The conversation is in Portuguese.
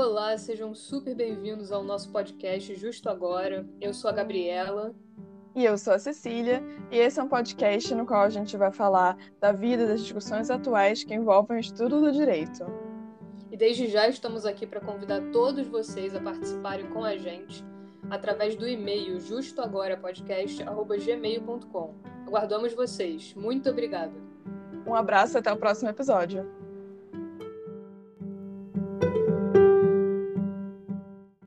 Olá, sejam super bem-vindos ao nosso podcast Justo Agora. Eu sou a Gabriela. E eu sou a Cecília, e esse é um podcast no qual a gente vai falar da vida e das discussões atuais que envolvem o estudo do direito. E desde já estamos aqui para convidar todos vocês a participarem com a gente através do e-mail justoagorapodcast.gmail.com. Aguardamos vocês. Muito obrigada. Um abraço e até o próximo episódio.